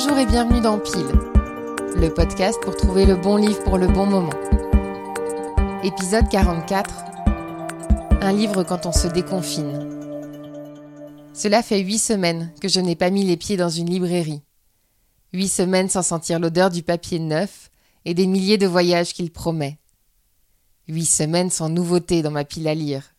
Bonjour et bienvenue dans Pile, le podcast pour trouver le bon livre pour le bon moment. Épisode 44 Un livre quand on se déconfine. Cela fait huit semaines que je n'ai pas mis les pieds dans une librairie. Huit semaines sans sentir l'odeur du papier neuf et des milliers de voyages qu'il promet. Huit semaines sans nouveauté dans ma pile à lire.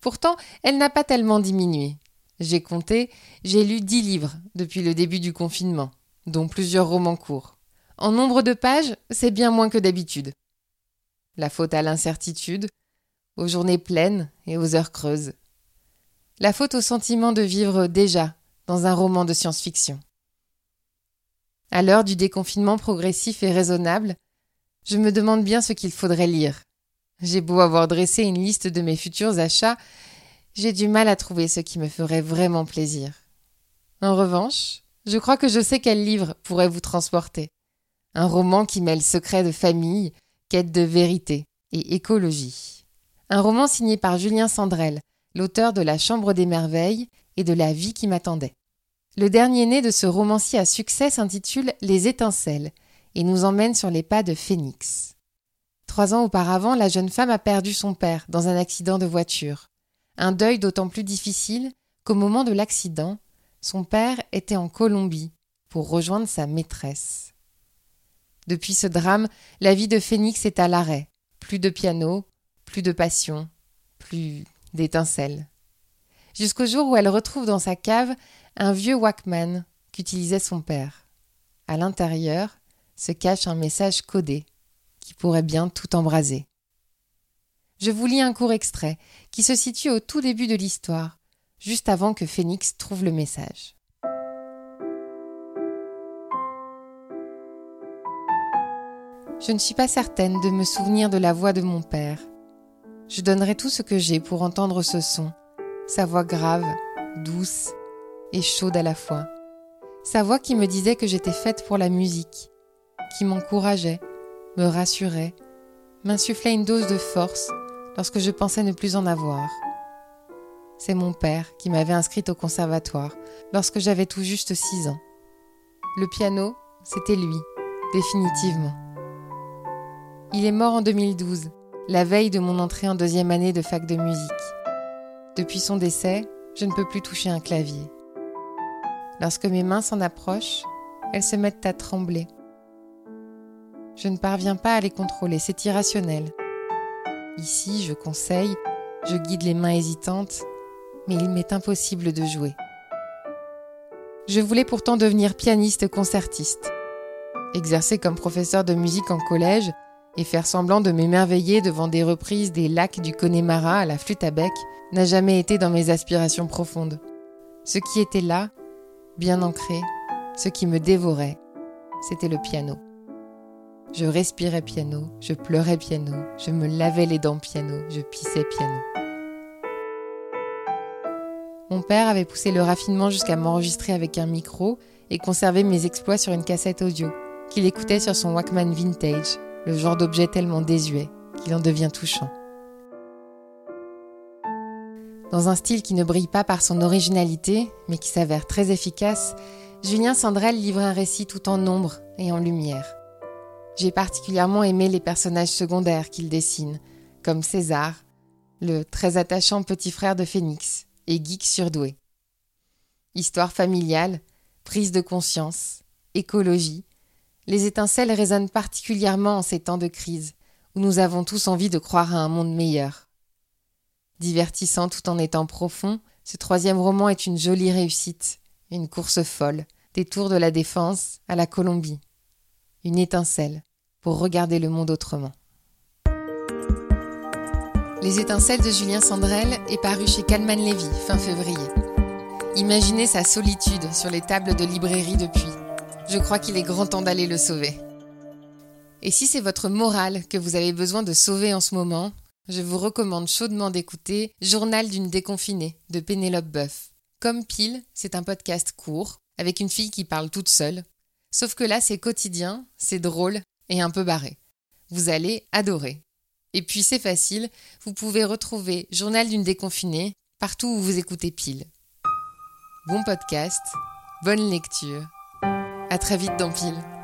Pourtant, elle n'a pas tellement diminué. J'ai compté, j'ai lu dix livres depuis le début du confinement, dont plusieurs romans courts. En nombre de pages, c'est bien moins que d'habitude. La faute à l'incertitude, aux journées pleines et aux heures creuses. La faute au sentiment de vivre déjà dans un roman de science-fiction. À l'heure du déconfinement progressif et raisonnable, je me demande bien ce qu'il faudrait lire. J'ai beau avoir dressé une liste de mes futurs achats, j'ai du mal à trouver ce qui me ferait vraiment plaisir. En revanche, je crois que je sais quel livre pourrait vous transporter. Un roman qui mêle secrets de famille, quête de vérité et écologie. Un roman signé par Julien Sandrel, l'auteur de La Chambre des Merveilles et de La vie qui m'attendait. Le dernier né de ce romancier à succès s'intitule Les étincelles et nous emmène sur les pas de Phénix. Trois ans auparavant, la jeune femme a perdu son père dans un accident de voiture. Un deuil d'autant plus difficile qu'au moment de l'accident, son père était en Colombie pour rejoindre sa maîtresse. Depuis ce drame, la vie de Phénix est à l'arrêt. Plus de piano, plus de passion, plus d'étincelles. Jusqu'au jour où elle retrouve dans sa cave un vieux Walkman qu'utilisait son père. À l'intérieur se cache un message codé qui pourrait bien tout embraser. Je vous lis un court extrait qui se situe au tout début de l'histoire, juste avant que Phénix trouve le message. Je ne suis pas certaine de me souvenir de la voix de mon père. Je donnerai tout ce que j'ai pour entendre ce son, sa voix grave, douce et chaude à la fois. Sa voix qui me disait que j'étais faite pour la musique, qui m'encourageait, me rassurait, m'insufflait une dose de force lorsque je pensais ne plus en avoir. C'est mon père qui m'avait inscrite au conservatoire lorsque j'avais tout juste six ans. Le piano, c'était lui, définitivement. Il est mort en 2012, la veille de mon entrée en deuxième année de fac de musique. Depuis son décès, je ne peux plus toucher un clavier. Lorsque mes mains s'en approchent, elles se mettent à trembler. Je ne parviens pas à les contrôler, c'est irrationnel. Ici, je conseille, je guide les mains hésitantes, mais il m'est impossible de jouer. Je voulais pourtant devenir pianiste concertiste. Exercer comme professeur de musique en collège et faire semblant de m'émerveiller devant des reprises des lacs du Connemara à la flûte à bec n'a jamais été dans mes aspirations profondes. Ce qui était là, bien ancré, ce qui me dévorait, c'était le piano. Je respirais piano, je pleurais piano, je me lavais les dents piano, je pissais piano. Mon père avait poussé le raffinement jusqu'à m'enregistrer avec un micro et conserver mes exploits sur une cassette audio, qu'il écoutait sur son Walkman vintage, le genre d'objet tellement désuet qu'il en devient touchant. Dans un style qui ne brille pas par son originalité, mais qui s'avère très efficace, Julien Sandrel livre un récit tout en ombre et en lumière. J'ai particulièrement aimé les personnages secondaires qu'il dessine, comme César, le très attachant petit frère de Phénix, et geek surdoué. Histoire familiale, prise de conscience, écologie, les étincelles résonnent particulièrement en ces temps de crise, où nous avons tous envie de croire à un monde meilleur. Divertissant tout en étant profond, ce troisième roman est une jolie réussite, une course folle, des tours de la défense à la Colombie. Une étincelle, pour regarder le monde autrement. Les étincelles de Julien Sandrel est paru chez Calman Levy fin février. Imaginez sa solitude sur les tables de librairie depuis. Je crois qu'il est grand temps d'aller le sauver. Et si c'est votre morale que vous avez besoin de sauver en ce moment, je vous recommande chaudement d'écouter Journal d'une déconfinée de Pénélope Boeuf. Comme pile, c'est un podcast court, avec une fille qui parle toute seule. Sauf que là, c'est quotidien, c'est drôle et un peu barré. Vous allez adorer. Et puis c'est facile, vous pouvez retrouver Journal d'une déconfinée partout où vous écoutez pile. Bon podcast, bonne lecture. À très vite dans Pile.